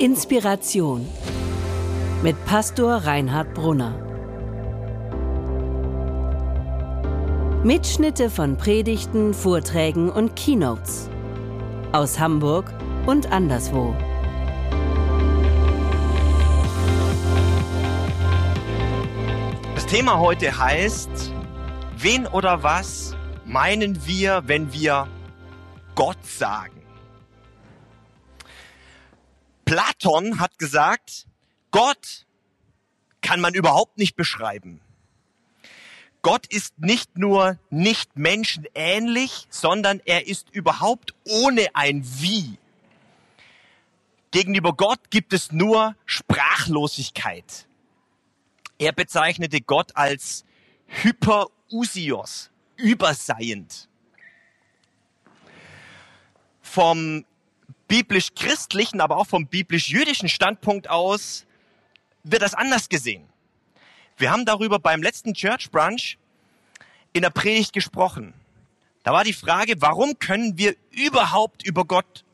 Inspiration mit Pastor Reinhard Brunner. Mitschnitte von Predigten, Vorträgen und Keynotes aus Hamburg und anderswo. Das Thema heute heißt, wen oder was meinen wir, wenn wir Gott sagen? Platon hat gesagt, Gott kann man überhaupt nicht beschreiben. Gott ist nicht nur nicht menschenähnlich, sondern er ist überhaupt ohne ein Wie. Gegenüber Gott gibt es nur Sprachlosigkeit. Er bezeichnete Gott als Hyperusios, überseiend. Vom biblisch-christlichen, aber auch vom biblisch-jüdischen Standpunkt aus wird das anders gesehen. Wir haben darüber beim letzten Church Brunch in der Predigt gesprochen. Da war die Frage, warum können wir überhaupt über Gott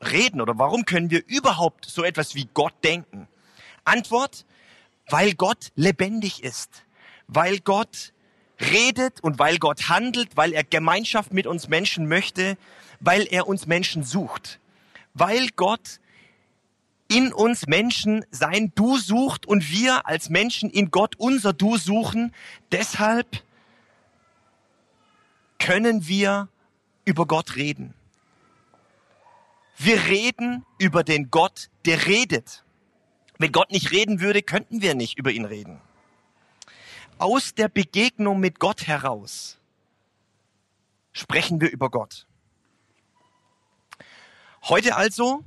reden oder warum können wir überhaupt so etwas wie Gott denken? Antwort, weil Gott lebendig ist, weil Gott redet und weil Gott handelt, weil er Gemeinschaft mit uns Menschen möchte, weil er uns Menschen sucht, weil Gott in uns Menschen sein Du sucht und wir als Menschen in Gott unser Du suchen. Deshalb können wir über Gott reden. Wir reden über den Gott, der redet. Wenn Gott nicht reden würde, könnten wir nicht über ihn reden. Aus der Begegnung mit Gott heraus sprechen wir über Gott. Heute also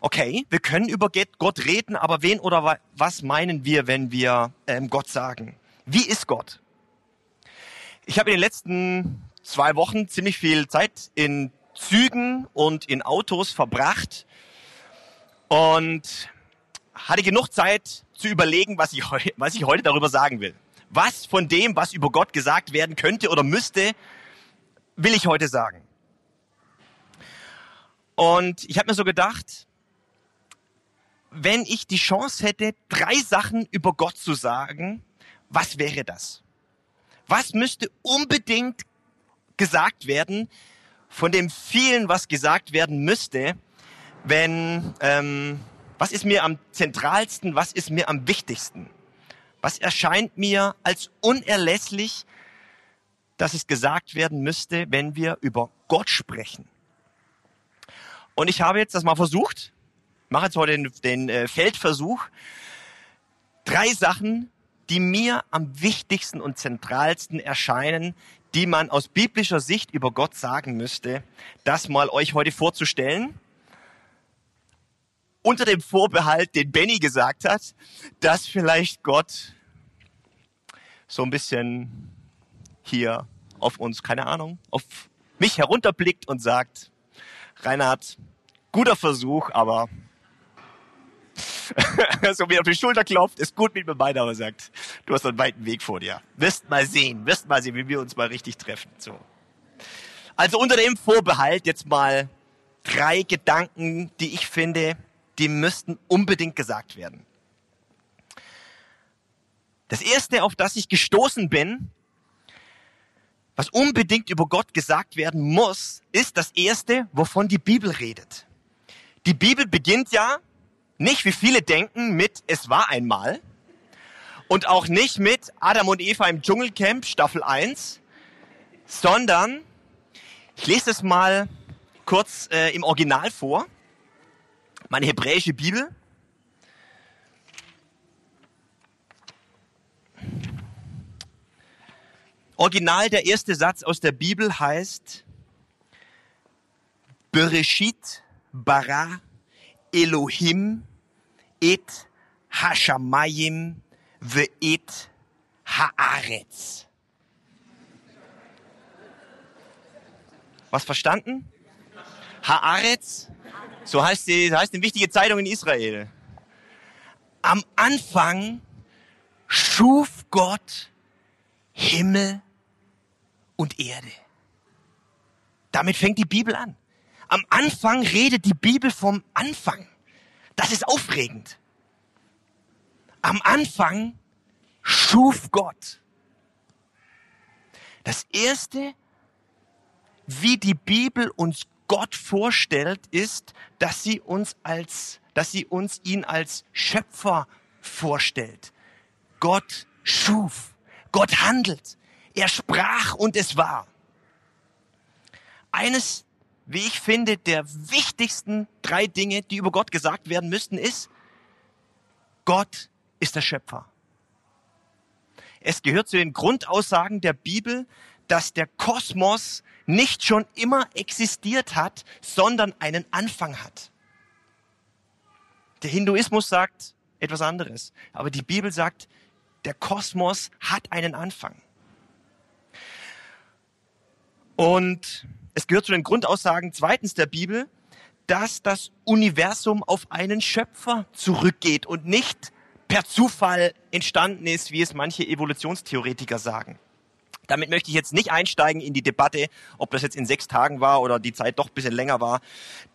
okay, wir können über Gott reden, aber wen oder was meinen wir, wenn wir ähm, Gott sagen? Wie ist Gott? Ich habe in den letzten zwei Wochen ziemlich viel Zeit in Zügen und in Autos verbracht und hatte genug Zeit zu überlegen, was ich, was ich heute darüber sagen will. Was von dem, was über Gott gesagt werden könnte oder müsste, will ich heute sagen. Und ich habe mir so gedacht, wenn ich die Chance hätte, drei Sachen über Gott zu sagen, was wäre das? Was müsste unbedingt gesagt werden von dem vielen, was gesagt werden müsste, wenn, ähm, was ist mir am zentralsten, was ist mir am wichtigsten? Was erscheint mir als unerlässlich, dass es gesagt werden müsste, wenn wir über Gott sprechen? Und ich habe jetzt das mal versucht mache jetzt heute den, den äh, Feldversuch. Drei Sachen, die mir am wichtigsten und zentralsten erscheinen, die man aus biblischer Sicht über Gott sagen müsste, das mal euch heute vorzustellen. Unter dem Vorbehalt, den Benny gesagt hat, dass vielleicht Gott so ein bisschen hier auf uns, keine Ahnung, auf mich herunterblickt und sagt, Reinhard, guter Versuch, aber so wie auf die Schulter klopft, ist gut mit mir beide, aber sagt, du hast einen weiten Weg vor dir. Wirst mal sehen, wirst mal sehen, wie wir uns mal richtig treffen. So. Also unter dem Vorbehalt jetzt mal drei Gedanken, die ich finde, die müssten unbedingt gesagt werden. Das erste, auf das ich gestoßen bin, was unbedingt über Gott gesagt werden muss, ist das erste, wovon die Bibel redet. Die Bibel beginnt ja nicht, wie viele denken, mit Es war einmal. Und auch nicht mit Adam und Eva im Dschungelcamp Staffel 1, sondern ich lese es mal kurz äh, im Original vor. Meine hebräische Bibel. Original, der erste Satz aus der Bibel heißt Bereshit bara Elohim et Hashamayim ve'et haaretz. Was verstanden? Haaretz, so heißt die, heißt eine wichtige Zeitung in Israel. Am Anfang schuf Gott Himmel und Erde. Damit fängt die Bibel an. Am Anfang redet die Bibel vom Anfang. Das ist aufregend. Am Anfang schuf Gott. Das erste, wie die Bibel uns Gott vorstellt, ist, dass sie uns als, dass sie uns ihn als Schöpfer vorstellt. Gott schuf. Gott handelt. Er sprach und es war. Eines, wie ich finde, der wichtigsten drei Dinge, die über Gott gesagt werden müssten, ist, Gott ist der Schöpfer. Es gehört zu den Grundaussagen der Bibel, dass der Kosmos nicht schon immer existiert hat, sondern einen Anfang hat. Der Hinduismus sagt etwas anderes, aber die Bibel sagt, der Kosmos hat einen Anfang. Und es gehört zu den Grundaussagen zweitens der Bibel, dass das Universum auf einen Schöpfer zurückgeht und nicht per Zufall entstanden ist, wie es manche Evolutionstheoretiker sagen. Damit möchte ich jetzt nicht einsteigen in die Debatte, ob das jetzt in sechs Tagen war oder die Zeit doch ein bisschen länger war.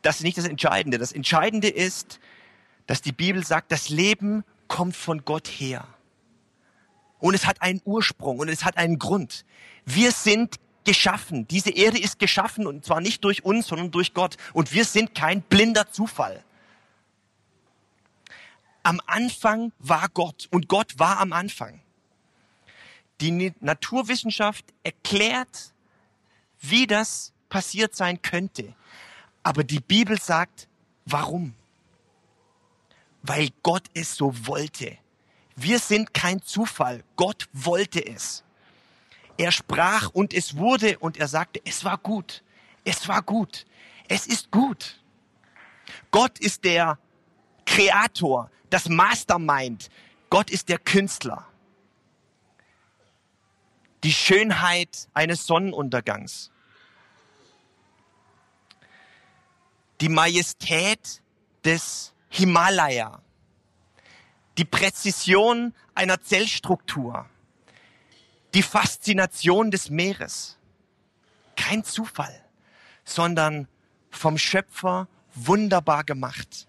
Das ist nicht das Entscheidende. Das Entscheidende ist, dass die Bibel sagt, das Leben kommt von Gott her. Und es hat einen Ursprung und es hat einen Grund. Wir sind geschaffen. Diese Erde ist geschaffen und zwar nicht durch uns, sondern durch Gott. Und wir sind kein blinder Zufall. Am Anfang war Gott und Gott war am Anfang. Die Naturwissenschaft erklärt, wie das passiert sein könnte. Aber die Bibel sagt, warum? Weil Gott es so wollte. Wir sind kein Zufall. Gott wollte es. Er sprach und es wurde und er sagte, es war gut. Es war gut. Es ist gut. Gott ist der Kreator, das Mastermind. Gott ist der Künstler. Die Schönheit eines Sonnenuntergangs. Die Majestät des Himalaya die Präzision einer Zellstruktur, die Faszination des Meeres. Kein Zufall, sondern vom Schöpfer wunderbar gemacht.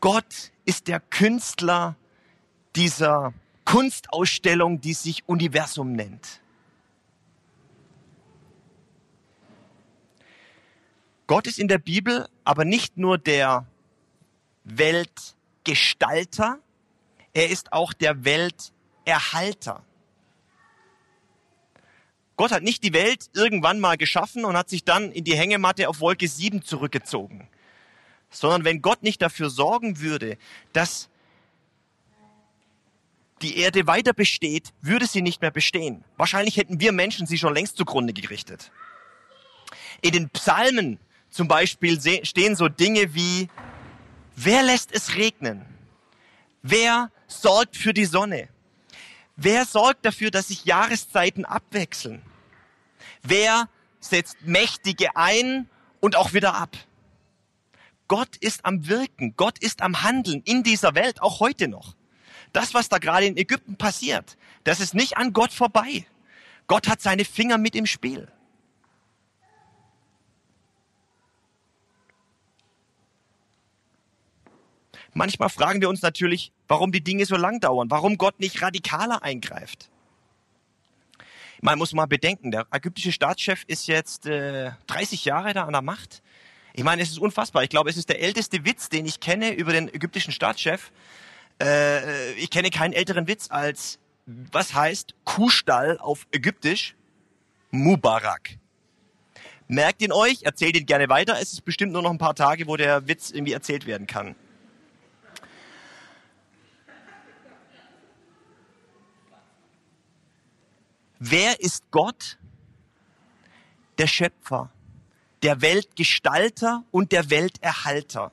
Gott ist der Künstler dieser Kunstausstellung, die sich Universum nennt. Gott ist in der Bibel aber nicht nur der Welt Gestalter, er ist auch der Welterhalter. Gott hat nicht die Welt irgendwann mal geschaffen und hat sich dann in die Hängematte auf Wolke 7 zurückgezogen, sondern wenn Gott nicht dafür sorgen würde, dass die Erde weiter besteht, würde sie nicht mehr bestehen. Wahrscheinlich hätten wir Menschen sie schon längst zugrunde gerichtet. In den Psalmen zum Beispiel stehen so Dinge wie Wer lässt es regnen? Wer sorgt für die Sonne? Wer sorgt dafür, dass sich Jahreszeiten abwechseln? Wer setzt Mächtige ein und auch wieder ab? Gott ist am Wirken, Gott ist am Handeln in dieser Welt, auch heute noch. Das, was da gerade in Ägypten passiert, das ist nicht an Gott vorbei. Gott hat seine Finger mit im Spiel. Manchmal fragen wir uns natürlich, warum die Dinge so lang dauern, warum Gott nicht radikaler eingreift. Man muss mal bedenken, der ägyptische Staatschef ist jetzt äh, 30 Jahre da an der Macht. Ich meine, es ist unfassbar. Ich glaube, es ist der älteste Witz, den ich kenne über den ägyptischen Staatschef. Äh, ich kenne keinen älteren Witz als, was heißt Kuhstall auf Ägyptisch? Mubarak. Merkt ihn euch, erzählt ihn gerne weiter. Es ist bestimmt nur noch ein paar Tage, wo der Witz irgendwie erzählt werden kann. Wer ist Gott? Der Schöpfer, der Weltgestalter und der Welterhalter.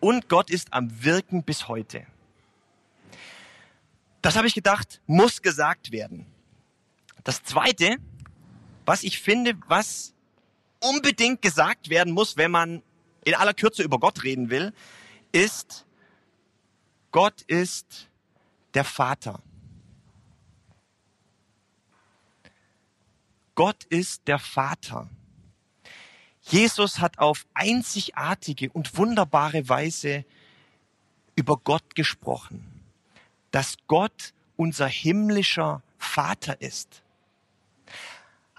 Und Gott ist am Wirken bis heute. Das habe ich gedacht, muss gesagt werden. Das Zweite, was ich finde, was unbedingt gesagt werden muss, wenn man in aller Kürze über Gott reden will, ist, Gott ist der Vater. Gott ist der Vater. Jesus hat auf einzigartige und wunderbare Weise über Gott gesprochen, dass Gott unser himmlischer Vater ist.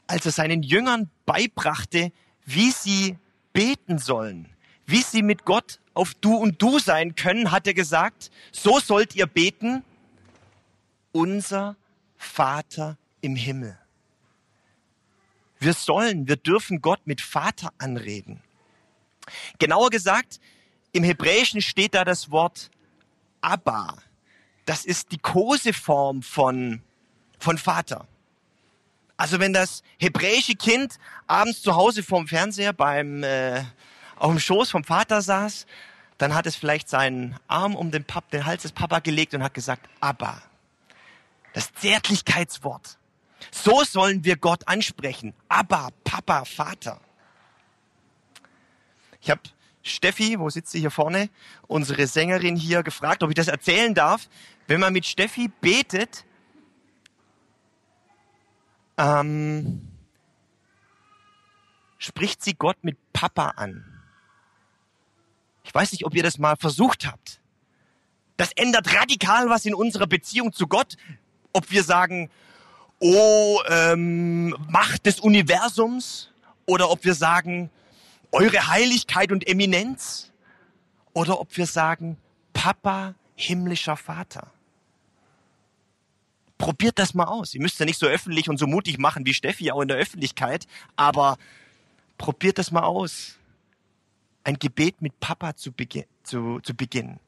Als er seinen Jüngern beibrachte, wie sie beten sollen, wie sie mit Gott auf Du und Du sein können, hat er gesagt, so sollt ihr beten, unser Vater im Himmel. Wir sollen, wir dürfen Gott mit Vater anreden. Genauer gesagt, im Hebräischen steht da das Wort Abba. Das ist die Koseform von, von Vater. Also wenn das hebräische Kind abends zu Hause vorm Fernseher beim, äh, auf dem Schoß vom Vater saß, dann hat es vielleicht seinen Arm um den, Pap, den Hals des Papa gelegt und hat gesagt, Abba. Das Zärtlichkeitswort. So sollen wir Gott ansprechen. Abba, Papa, Vater. Ich habe Steffi, wo sitzt sie hier vorne, unsere Sängerin hier gefragt, ob ich das erzählen darf. Wenn man mit Steffi betet, ähm, spricht sie Gott mit Papa an. Ich weiß nicht, ob ihr das mal versucht habt. Das ändert radikal was in unserer Beziehung zu Gott, ob wir sagen, oh, ähm, Macht des Universums, oder ob wir sagen, eure Heiligkeit und Eminenz, oder ob wir sagen, Papa, himmlischer Vater. Probiert das mal aus. Ihr müsst ja nicht so öffentlich und so mutig machen wie Steffi auch in der Öffentlichkeit, aber probiert das mal aus. Ein Gebet mit Papa zu, beginn, zu, zu beginnen.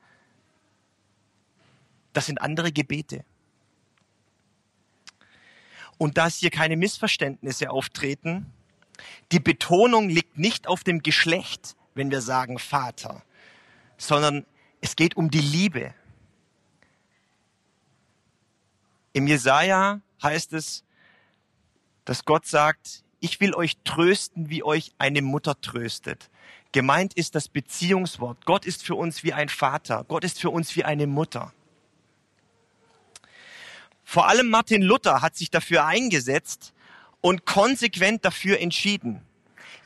Das sind andere Gebete. Und dass hier keine Missverständnisse auftreten, die Betonung liegt nicht auf dem Geschlecht, wenn wir sagen Vater, sondern es geht um die Liebe. Im Jesaja heißt es, dass Gott sagt, ich will euch trösten, wie euch eine Mutter tröstet. Gemeint ist das Beziehungswort. Gott ist für uns wie ein Vater. Gott ist für uns wie eine Mutter. Vor allem Martin Luther hat sich dafür eingesetzt und konsequent dafür entschieden.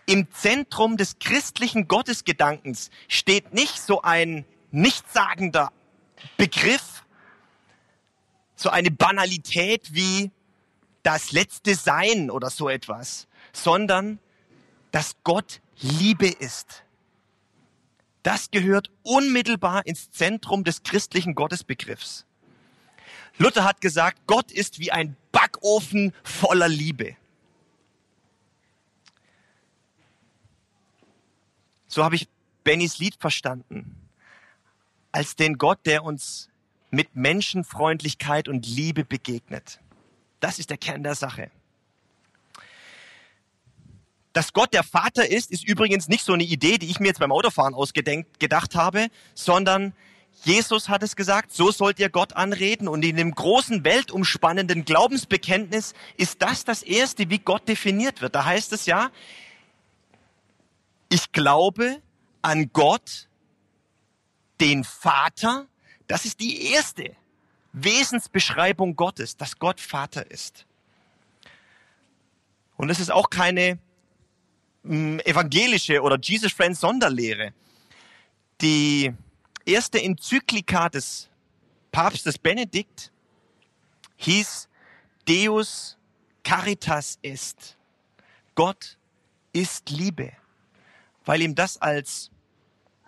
Im Zentrum des christlichen Gottesgedankens steht nicht so ein nichtssagender Begriff, so eine Banalität wie das letzte Sein oder so etwas, sondern dass Gott Liebe ist. Das gehört unmittelbar ins Zentrum des christlichen Gottesbegriffs. Luther hat gesagt, Gott ist wie ein Backofen voller Liebe. So habe ich Bennys Lied verstanden. Als den Gott, der uns mit Menschenfreundlichkeit und Liebe begegnet. Das ist der Kern der Sache. Dass Gott der Vater ist, ist übrigens nicht so eine Idee, die ich mir jetzt beim Autofahren ausgedacht habe, sondern Jesus hat es gesagt, so sollt ihr Gott anreden. Und in dem großen weltumspannenden Glaubensbekenntnis ist das das Erste, wie Gott definiert wird. Da heißt es ja, ich glaube an Gott, den Vater, das ist die erste Wesensbeschreibung Gottes, dass Gott Vater ist. Und es ist auch keine mh, hm, evangelische oder Jesus Friends Sonderlehre. Die erste Enzyklika des Papstes Benedikt hieß Deus Caritas est. Gott ist Liebe, weil ihm das als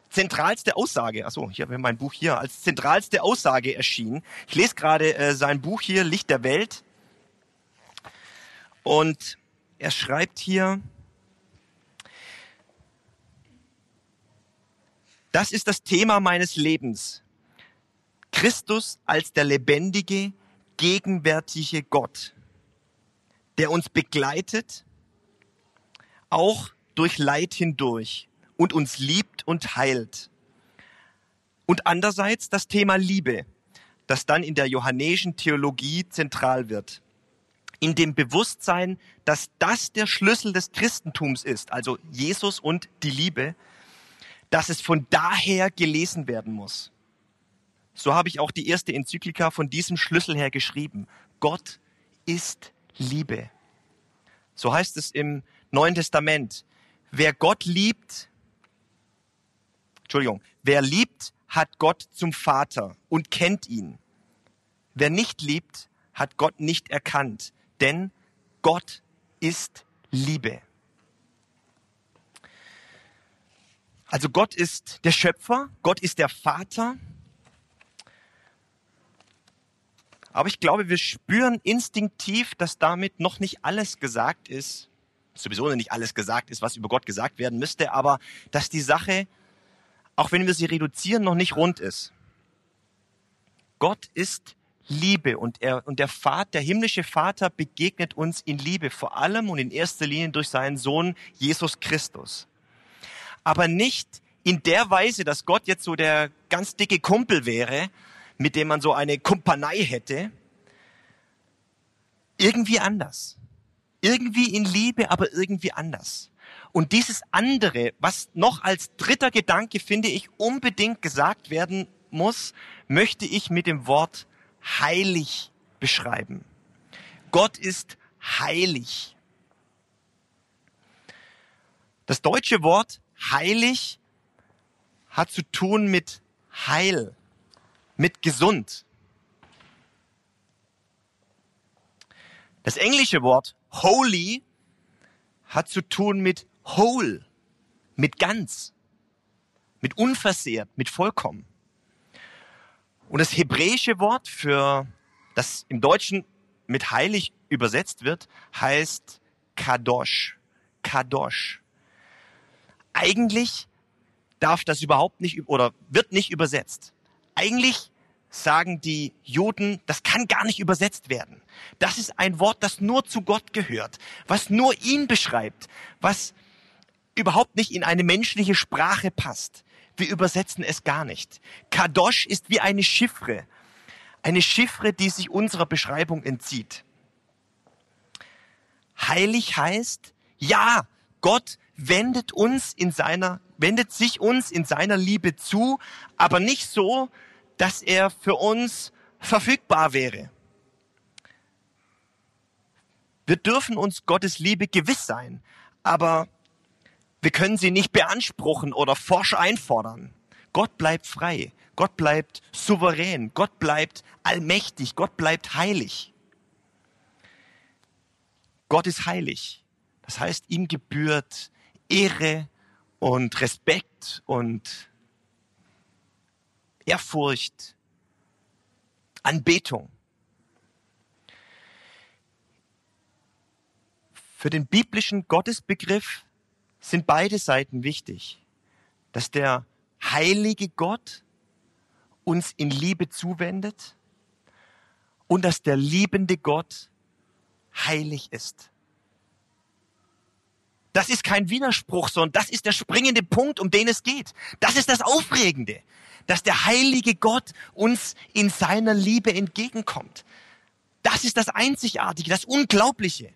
zentralste Aussage, also ich habe mein Buch hier, als zentralste Aussage erschienen. Ich lese gerade äh, sein Buch hier, Licht der Welt. Und er schreibt hier, das ist das Thema meines Lebens. Christus als der lebendige, gegenwärtige Gott, der uns begleitet, auch durch Leid hindurch und uns liebt und heilt. Und andererseits das Thema Liebe, das dann in der johannäischen Theologie zentral wird. In dem Bewusstsein, dass das der Schlüssel des Christentums ist, also Jesus und die Liebe, dass es von daher gelesen werden muss. So habe ich auch die erste Enzyklika von diesem Schlüssel her geschrieben. Gott ist Liebe. So heißt es im Neuen Testament. wer Gott liebt, Entschuldigung, wer liebt, hat Gott zum Vater und kennt ihn. Wer nicht liebt, hat Gott nicht erkannt, denn Gott ist Liebe. Also Gott ist der Schöpfer, Gott ist der Vater. Aber ich glaube, wir spüren instinktiv, dass damit noch nicht alles gesagt ist. Sowieso noch nicht alles gesagt ist, was über Gott gesagt werden müsste, aber dass die Sache, auch wenn wir sie reduzieren, noch nicht rund ist. Gott ist Liebe und er, und der Vater, der himmlische Vater begegnet uns in Liebe, vor allem und in erster Linie durch seinen Sohn Jesus Christus aber nicht in der Weise, dass Gott jetzt so der ganz dicke Kumpel wäre, mit dem man so eine Kumpanei hätte. Irgendwie anders. Irgendwie in Liebe, aber irgendwie anders. Und dieses andere, was noch als dritter Gedanke, finde ich, unbedingt gesagt werden muss, möchte ich mit dem Wort heilig beschreiben. Gott ist heilig. Das deutsche Wort Heilig hat zu tun mit heil, mit gesund. Das englische Wort holy hat zu tun mit whole, mit ganz, mit unversehrt, mit vollkommen. Und das hebräische Wort für das im Deutschen mit heilig übersetzt wird, heißt kadosh. Kadosh eigentlich darf das überhaupt nicht oder wird nicht übersetzt. Eigentlich sagen die Juden, das kann gar nicht übersetzt werden. Das ist ein Wort, das nur zu Gott gehört, was nur ihn beschreibt, was überhaupt nicht in eine menschliche Sprache passt. Wir übersetzen es gar nicht. Kadosh ist wie eine Chiffre, eine Chiffre, die sich unserer Beschreibung entzieht. Heilig heißt, ja, Gott wendet uns in seiner, wendet sich uns in seiner Liebe zu, aber nicht so, dass er für uns verfügbar wäre. Wir dürfen uns Gottes Liebe gewiss sein, aber wir können sie nicht beanspruchen oder forsch einfordern. Gott bleibt frei. Gott bleibt souverän. Gott bleibt allmächtig. Gott bleibt heilig. Gott ist heilig. Das heißt, ihm gebührt Ehre und Respekt und Ehrfurcht, Anbetung. Für den biblischen Gottesbegriff sind beide Seiten wichtig, dass der heilige Gott uns in Liebe zuwendet und dass der liebende Gott heilig ist. Das ist kein Widerspruch, sondern das ist der springende Punkt, um den es geht. Das ist das Aufregende, dass der heilige Gott uns in seiner Liebe entgegenkommt. Das ist das Einzigartige, das Unglaubliche.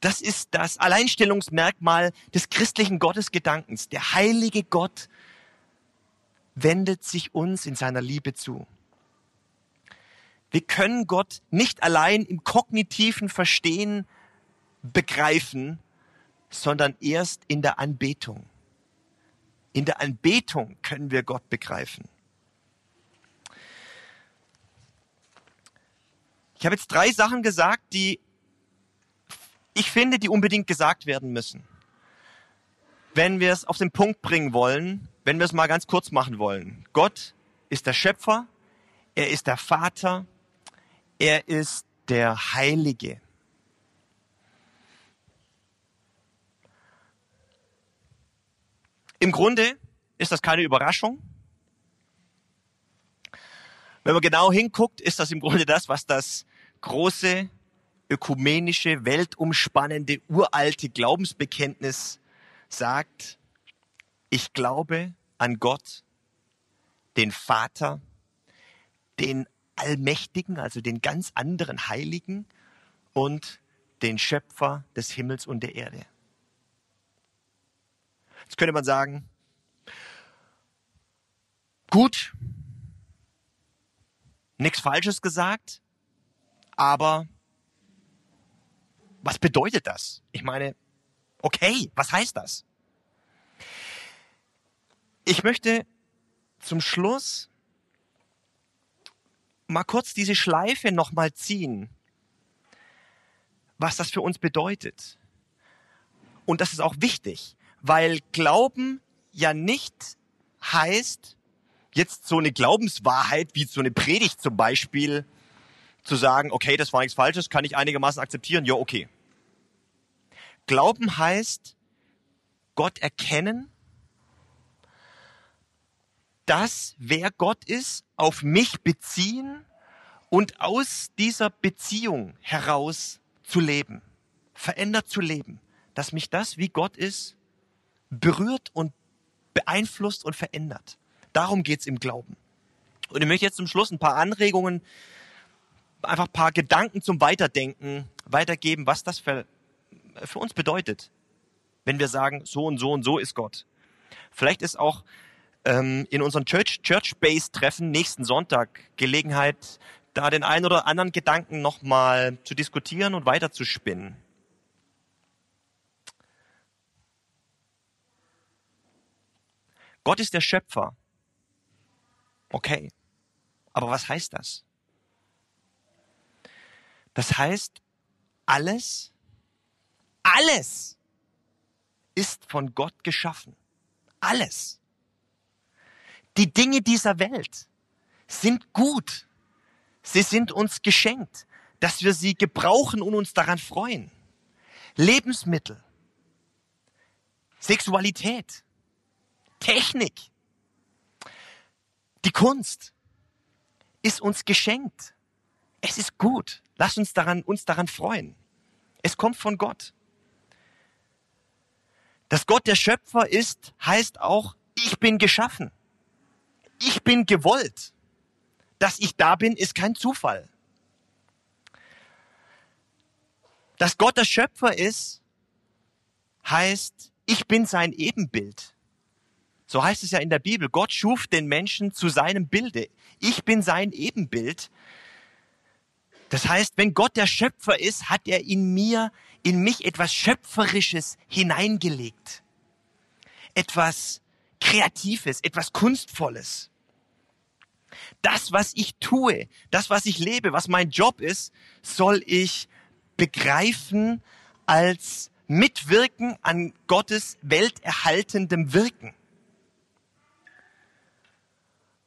Das ist das Alleinstellungsmerkmal des christlichen Gottesgedankens. Der heilige Gott wendet sich uns in seiner Liebe zu. Wir können Gott nicht allein im kognitiven Verstehen begreifen, sondern erst in der Anbetung. In der Anbetung können wir Gott begreifen. Ich habe jetzt drei Sachen gesagt, die ich finde, die unbedingt gesagt werden müssen. Wenn wir es auf den Punkt bringen wollen, wenn wir es mal ganz kurz machen wollen. Gott ist der Schöpfer, er ist der Vater, er ist der Heilige. Im Grunde ist das keine Überraschung. Wenn man genau hinguckt, ist das im Grunde das, was das große, ökumenische, weltumspannende, uralte Glaubensbekenntnis sagt. Ich glaube an Gott, den Vater, den Allmächtigen, also den ganz anderen Heiligen und den Schöpfer des Himmels und der Erde. Jetzt könnte man sagen, gut, nichts Falsches gesagt, aber was bedeutet das? Ich meine, Okay, was heißt das? Ich möchte zum Schluss mal kurz diese Schleife nochmal ziehen, was das für uns bedeutet. Und das ist auch wichtig, weil Glauben ja nicht heißt, jetzt so eine Glaubenswahrheit wie so eine Predigt zum Beispiel zu sagen, okay, das war nichts Falsches, kann ich einigermaßen akzeptieren, ja, okay. Glauben heißt, Gott erkennen, das, wer Gott ist, auf mich beziehen und aus dieser Beziehung heraus zu leben, verändert zu leben, dass mich das, wie Gott ist, berührt und beeinflusst und verändert. Darum geht's im Glauben. Und ich möchte jetzt zum Schluss ein paar Anregungen, einfach ein paar Gedanken zum Weiterdenken weitergeben, was das für, für uns bedeutet, wenn wir sagen, so und so und so ist Gott. Vielleicht ist auch ähm, in unseren Church, Church Base Treffen nächsten Sonntag Gelegenheit, da den einen oder anderen Gedanken nochmal zu diskutieren und weiterzuspinnen. Gott ist der Schöpfer. Okay. Aber was heißt das? Das heißt, alles, alles ist von Gott geschaffen. Alles. Die Dinge dieser Welt sind gut. Sie sind uns geschenkt, dass wir sie gebrauchen und uns daran freuen. Lebensmittel, Sexualität, Technik, die Kunst ist uns geschenkt. Es ist gut. Lass uns daran, uns daran freuen. Es kommt von Gott. Dass Gott der Schöpfer ist, heißt auch, ich bin geschaffen. Ich bin gewollt. Dass ich da bin, ist kein Zufall. Dass Gott der Schöpfer ist, heißt, ich bin sein Ebenbild. So heißt es ja in der Bibel. Gott schuf den Menschen zu seinem Bilde. Ich bin sein Ebenbild. Das heißt, wenn Gott der Schöpfer ist, hat er in mir, in mich etwas Schöpferisches hineingelegt. Etwas Kreatives, etwas Kunstvolles. Das, was ich tue, das, was ich lebe, was mein Job ist, soll ich begreifen als Mitwirken an Gottes welterhaltendem Wirken.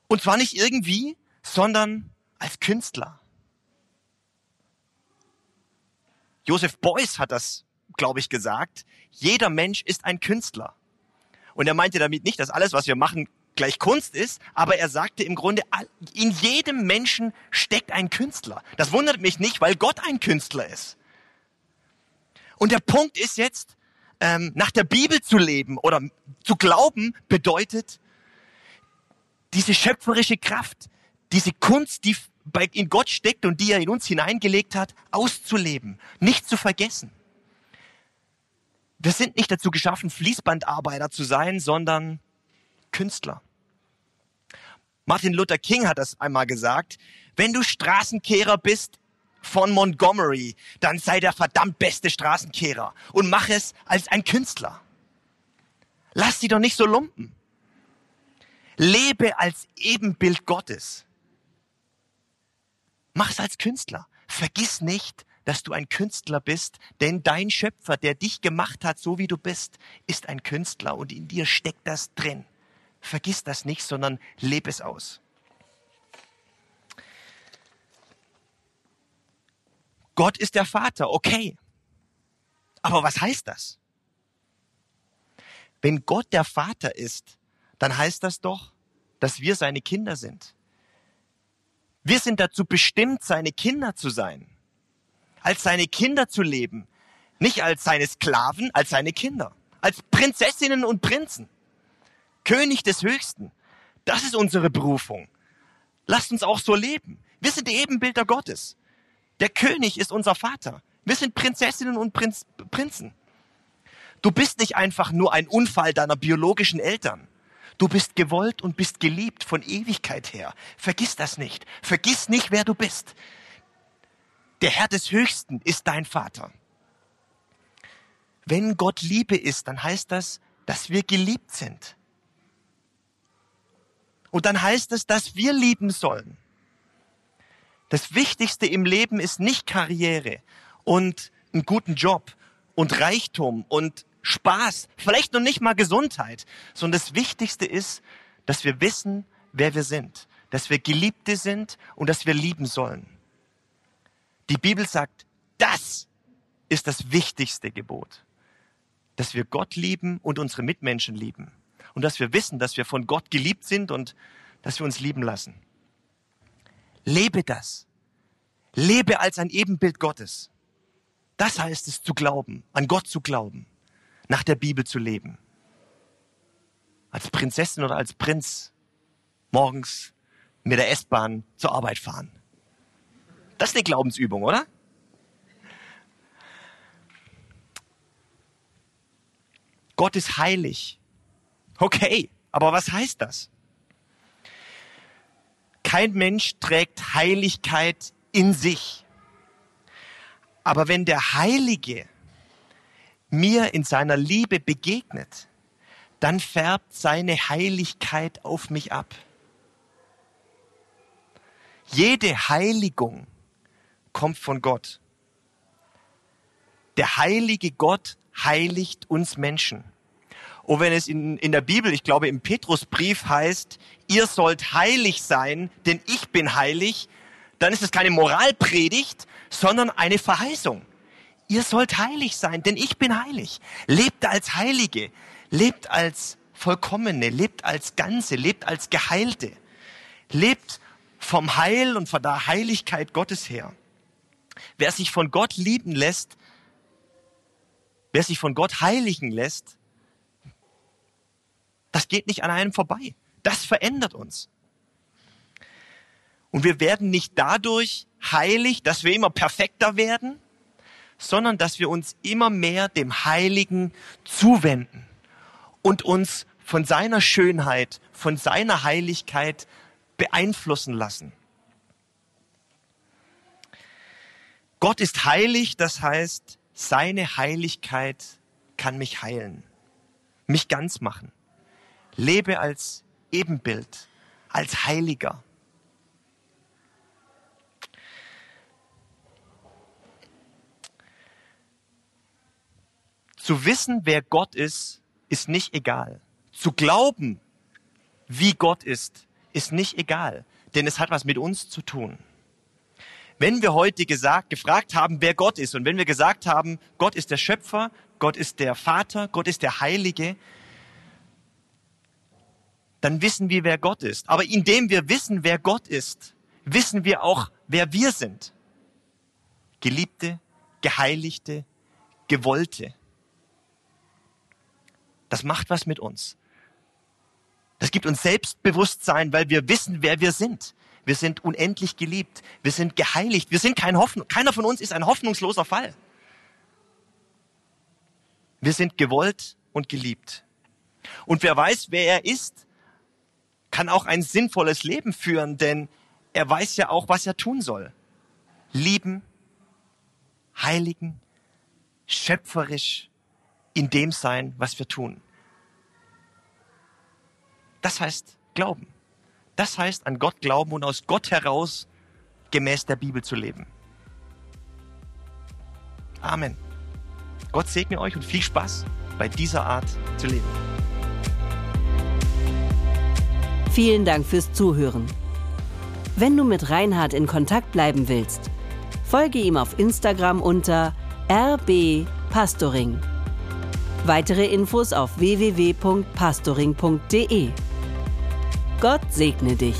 Und zwar nicht irgendwie, sondern als Künstler. Joseph Beuys hat das, glaube ich, gesagt. Jeder Mensch ist ein Künstler. Und er meinte damit nicht, dass alles, was wir machen, gleich Kunst ist, aber er sagte im Grunde, in jedem Menschen steckt ein Künstler. Das wundert mich nicht, weil Gott ein Künstler ist. Und der Punkt ist jetzt, ähm, nach der Bibel zu leben oder zu glauben, bedeutet, diese schöpferische Kraft, diese Kunst, die in Gott steckt und die er in uns hineingelegt hat, auszuleben, nicht zu vergessen. Wir sind nicht dazu geschaffen, Fließbandarbeiter zu sein, sondern Künstler. Martin Luther King hat das einmal gesagt, wenn du Straßenkehrer bist von Montgomery, dann sei der verdammt beste Straßenkehrer und mach es als ein Künstler. Lass sie doch nicht so lumpen. Lebe als Ebenbild Gottes. Mach es als Künstler. Vergiss nicht, dass du ein Künstler bist, denn dein Schöpfer, der dich gemacht hat, so wie du bist, ist ein Künstler und in dir steckt das drin. Vergiss das nicht, sondern lebe es aus. Gott ist der Vater, okay. Aber was heißt das? Wenn Gott der Vater ist, dann heißt das doch, dass wir seine Kinder sind. Wir sind dazu bestimmt, seine Kinder zu sein, als seine Kinder zu leben, nicht als seine Sklaven, als seine Kinder, als Prinzessinnen und Prinzen, König des Höchsten. Das ist unsere Berufung. Lasst uns auch so leben. Wir sind die Ebenbilder Gottes. Der König ist unser Vater. Wir sind Prinzessinnen und Prinz, Prinzen. Du bist nicht einfach nur ein Unfall deiner biologischen Eltern. Du bist gewollt und bist geliebt von Ewigkeit her. Vergiss das nicht. Vergiss nicht, wer du bist. Der Herr des Höchsten ist dein Vater. Wenn Gott Liebe ist, dann heißt das, dass wir geliebt sind. Und dann heißt es, dass wir lieben sollen. Das Wichtigste im Leben ist nicht Karriere und einen guten Job und Reichtum und Spaß, vielleicht noch nicht mal Gesundheit, sondern das Wichtigste ist, dass wir wissen, wer wir sind, dass wir Geliebte sind und dass wir lieben sollen. Die Bibel sagt, das ist das wichtigste Gebot, dass wir Gott lieben und unsere Mitmenschen lieben und dass wir wissen, dass wir von Gott geliebt sind und dass wir uns lieben lassen. Lebe das. Lebe als ein Ebenbild Gottes. Das heißt es zu glauben, an Gott zu glauben, nach der Bibel zu leben. Als Prinzessin oder als Prinz morgens mit der S-Bahn zur Arbeit fahren. Das ist eine Glaubensübung, oder? Gott ist heilig. Okay, aber was heißt das? Kein Mensch trägt Heiligkeit in sich. Aber wenn der Heilige mir in seiner Liebe begegnet, dann färbt seine Heiligkeit auf mich ab. Jede Heiligung kommt von Gott. Der heilige Gott heiligt uns Menschen. Und wenn es in, in der Bibel, ich glaube im Petrusbrief heißt, ihr sollt heilig sein, denn ich bin heilig, dann ist es keine Moralpredigt, sondern eine Verheißung. Ihr sollt heilig sein, denn ich bin heilig. Lebt als Heilige, lebt als Vollkommene, lebt als Ganze, lebt als Geheilte. Lebt vom Heil und von der Heiligkeit Gottes her. Wer sich von Gott lieben lässt, wer sich von Gott heiligen lässt, das geht nicht an einem vorbei. Das verändert uns. Und wir werden nicht dadurch heilig, dass wir immer perfekter werden, sondern dass wir uns immer mehr dem Heiligen zuwenden und uns von seiner Schönheit, von seiner Heiligkeit beeinflussen lassen. Gott ist heilig, das heißt, seine Heiligkeit kann mich heilen, mich ganz machen. Lebe als Ebenbild, als Heiliger. Zu wissen, wer Gott ist, ist nicht egal. Zu glauben, wie Gott ist, ist nicht egal, denn es hat was mit uns zu tun. Wenn wir heute gesagt, gefragt haben, wer Gott ist, und wenn wir gesagt haben, Gott ist der Schöpfer, Gott ist der Vater, Gott ist der Heilige, dann wissen wir, wer Gott ist. Aber indem wir wissen, wer Gott ist, wissen wir auch, wer wir sind. Geliebte, Geheiligte, Gewollte. Das macht was mit uns. Das gibt uns Selbstbewusstsein, weil wir wissen, wer wir sind. Wir sind unendlich geliebt. Wir sind geheiligt. Wir sind kein Hoffnung. Keiner von uns ist ein hoffnungsloser Fall. Wir sind gewollt und geliebt. Und wer weiß, wer er ist, kann auch ein sinnvolles Leben führen, denn er weiß ja auch, was er tun soll. Lieben, heiligen, schöpferisch in dem sein, was wir tun. Das heißt Glauben. Das heißt an Gott glauben und aus Gott heraus gemäß der Bibel zu leben. Amen. Gott segne euch und viel Spaß bei dieser Art zu leben. Vielen Dank fürs Zuhören. Wenn du mit Reinhard in Kontakt bleiben willst, folge ihm auf Instagram unter rbpastoring. Weitere Infos auf www.pastoring.de. Gott segne dich.